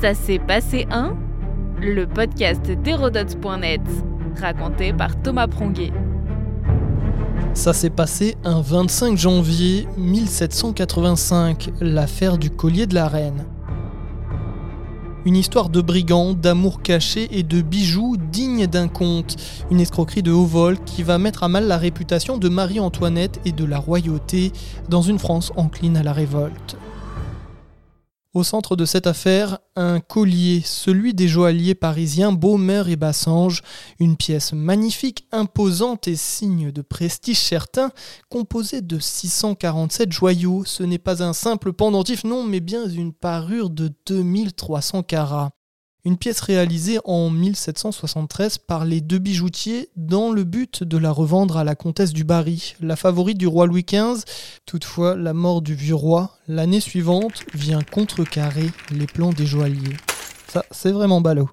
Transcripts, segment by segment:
Ça s'est passé un Le podcast d'Hérodote.net, raconté par Thomas Pronguet. Ça s'est passé un 25 janvier 1785, l'affaire du collier de la reine. Une histoire de brigands, d'amour caché et de bijoux dignes d'un conte. Une escroquerie de haut vol qui va mettre à mal la réputation de Marie-Antoinette et de la royauté dans une France encline à la révolte. Au centre de cette affaire, un collier, celui des joailliers parisiens Baumer et Bassange, une pièce magnifique, imposante et signe de prestige certain, composée de 647 joyaux. Ce n'est pas un simple pendentif, non, mais bien une parure de 2300 carats. Une pièce réalisée en 1773 par les deux bijoutiers dans le but de la revendre à la comtesse du Barry, la favorite du roi Louis XV. Toutefois, la mort du vieux roi, l'année suivante, vient contrecarrer les plans des joailliers. Ça, c'est vraiment ballot.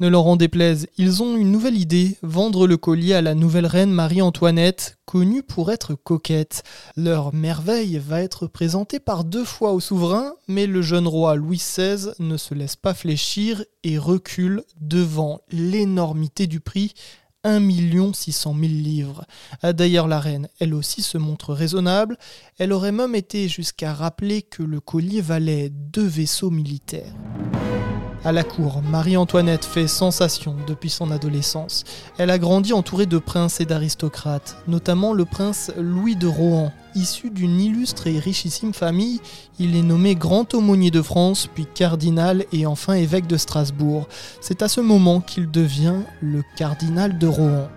Ne leur en déplaise, ils ont une nouvelle idée, vendre le collier à la nouvelle reine Marie-Antoinette, connue pour être coquette. Leur merveille va être présentée par deux fois au souverain, mais le jeune roi Louis XVI ne se laisse pas fléchir et recule devant l'énormité du prix 1 600 000 livres. Ah, d'ailleurs, la reine, elle aussi, se montre raisonnable. Elle aurait même été jusqu'à rappeler que le collier valait deux vaisseaux militaires. À la cour, Marie-Antoinette fait sensation depuis son adolescence. Elle a grandi entourée de princes et d'aristocrates, notamment le prince Louis de Rohan. Issu d'une illustre et richissime famille, il est nommé grand aumônier de France, puis cardinal et enfin évêque de Strasbourg. C'est à ce moment qu'il devient le cardinal de Rohan.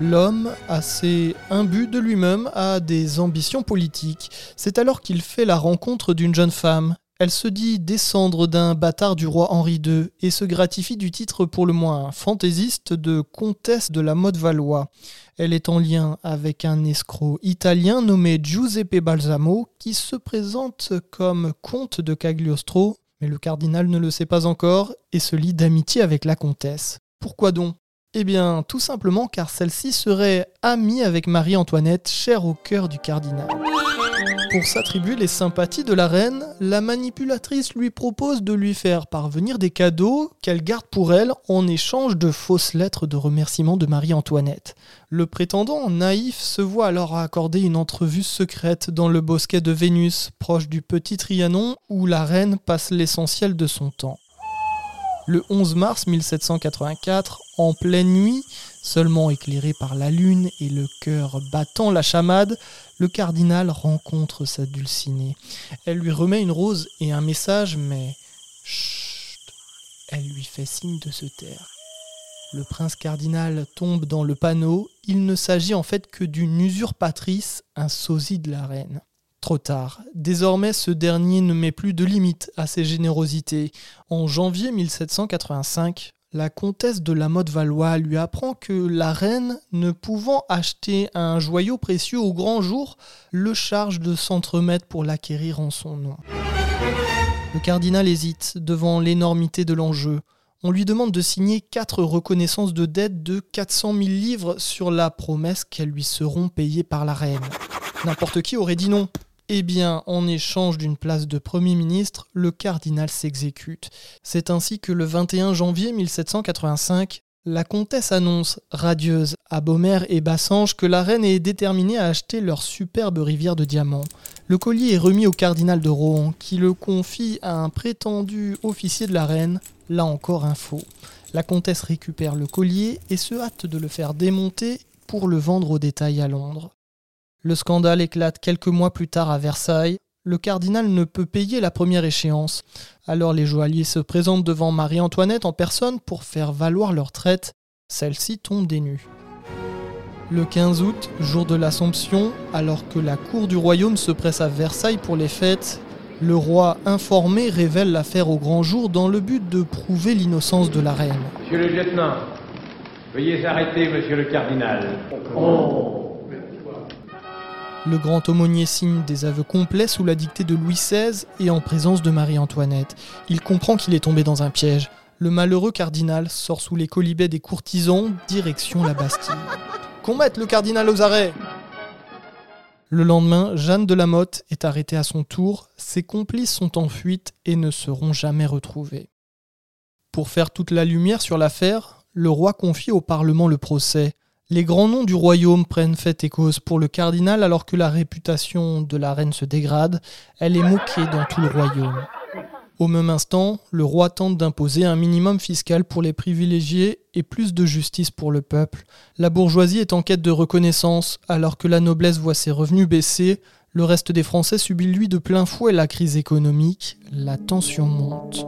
L'homme, assez imbu de lui-même, a des ambitions politiques. C'est alors qu'il fait la rencontre d'une jeune femme, elle se dit descendre d'un bâtard du roi Henri II et se gratifie du titre pour le moins fantaisiste de comtesse de la mode Valois. Elle est en lien avec un escroc italien nommé Giuseppe Balsamo qui se présente comme comte de Cagliostro, mais le cardinal ne le sait pas encore et se lie d'amitié avec la comtesse. Pourquoi donc? Eh bien, tout simplement car celle-ci serait amie avec Marie-Antoinette, chère au cœur du cardinal. Pour s'attribuer les sympathies de la reine, la manipulatrice lui propose de lui faire parvenir des cadeaux qu'elle garde pour elle en échange de fausses lettres de remerciement de Marie-Antoinette. Le prétendant naïf se voit alors accorder une entrevue secrète dans le bosquet de Vénus, proche du petit Trianon, où la reine passe l'essentiel de son temps. Le 11 mars 1784, en pleine nuit, seulement éclairé par la lune et le cœur battant la chamade, le cardinal rencontre sa dulcinée. Elle lui remet une rose et un message, mais chut, elle lui fait signe de se taire. Le prince cardinal tombe dans le panneau. Il ne s'agit en fait que d'une usurpatrice, un sosie de la reine. Trop tard. Désormais, ce dernier ne met plus de limite à ses générosités. En janvier 1785, la comtesse de la Motte Valois lui apprend que la reine, ne pouvant acheter un joyau précieux au grand jour, le charge de s'entremettre pour l'acquérir en son nom. Le cardinal hésite devant l'énormité de l'enjeu. On lui demande de signer quatre reconnaissances de dette de 400 000 livres sur la promesse qu'elles lui seront payées par la reine. N'importe qui aurait dit non. Eh bien, en échange d'une place de Premier ministre, le cardinal s'exécute. C'est ainsi que le 21 janvier 1785, la comtesse annonce, radieuse, à Baumer et Bassange que la reine est déterminée à acheter leur superbe rivière de diamants. Le collier est remis au cardinal de Rohan, qui le confie à un prétendu officier de la reine, là encore un faux. La comtesse récupère le collier et se hâte de le faire démonter pour le vendre au détail à Londres. Le scandale éclate quelques mois plus tard à Versailles. Le cardinal ne peut payer la première échéance. Alors les joailliers se présentent devant Marie-Antoinette en personne pour faire valoir leur traite. Celle-ci tombe des nues. Le 15 août, jour de l'Assomption, alors que la cour du royaume se presse à Versailles pour les fêtes, le roi informé révèle l'affaire au grand jour dans le but de prouver l'innocence de la reine. Monsieur le lieutenant, veuillez arrêter monsieur le cardinal. Oh. Le grand aumônier signe des aveux complets sous la dictée de Louis XVI et en présence de Marie-Antoinette. Il comprend qu'il est tombé dans un piège. Le malheureux cardinal sort sous les colibets des courtisans, direction la Bastille. Qu'on mette le cardinal aux arrêts Le lendemain, Jeanne de la Motte est arrêtée à son tour, ses complices sont en fuite et ne seront jamais retrouvés. Pour faire toute la lumière sur l'affaire, le roi confie au Parlement le procès. Les grands noms du royaume prennent fait et cause pour le cardinal alors que la réputation de la reine se dégrade, elle est moquée dans tout le royaume. Au même instant, le roi tente d'imposer un minimum fiscal pour les privilégiés et plus de justice pour le peuple. La bourgeoisie est en quête de reconnaissance, alors que la noblesse voit ses revenus baisser, le reste des Français subit lui de plein fouet la crise économique, la tension monte.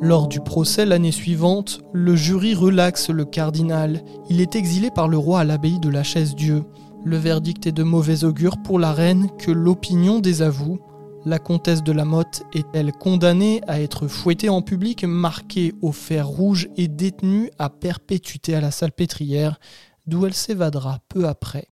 Lors du procès l'année suivante, le jury relaxe le cardinal. Il est exilé par le roi à l'abbaye de la Chaise-Dieu. Le verdict est de mauvais augure pour la reine que l'opinion désavoue la comtesse de la Motte est-elle condamnée à être fouettée en public, marquée au fer rouge et détenue à perpétuité à la salpêtrière, d'où elle s'évadera peu après.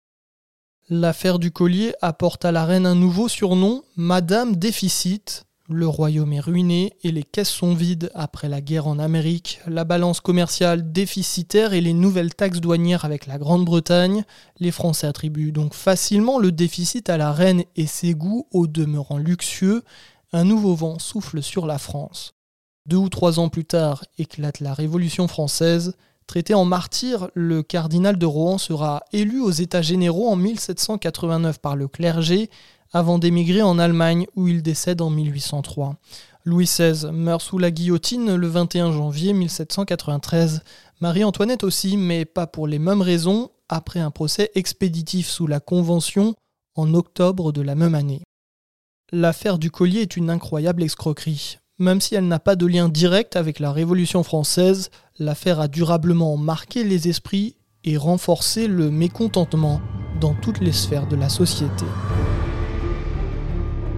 L'affaire du collier apporte à la reine un nouveau surnom, Madame Déficit, le royaume est ruiné et les caisses sont vides après la guerre en Amérique, la balance commerciale déficitaire et les nouvelles taxes douanières avec la Grande-Bretagne. Les Français attribuent donc facilement le déficit à la reine et ses goûts au demeurant luxueux. Un nouveau vent souffle sur la France. Deux ou trois ans plus tard éclate la Révolution française. Traité en martyr, le cardinal de Rohan sera élu aux États généraux en 1789 par le clergé avant d'émigrer en Allemagne où il décède en 1803. Louis XVI meurt sous la guillotine le 21 janvier 1793. Marie-Antoinette aussi, mais pas pour les mêmes raisons, après un procès expéditif sous la Convention en octobre de la même année. L'affaire du collier est une incroyable escroquerie. Même si elle n'a pas de lien direct avec la Révolution française, l'affaire a durablement marqué les esprits et renforcé le mécontentement dans toutes les sphères de la société.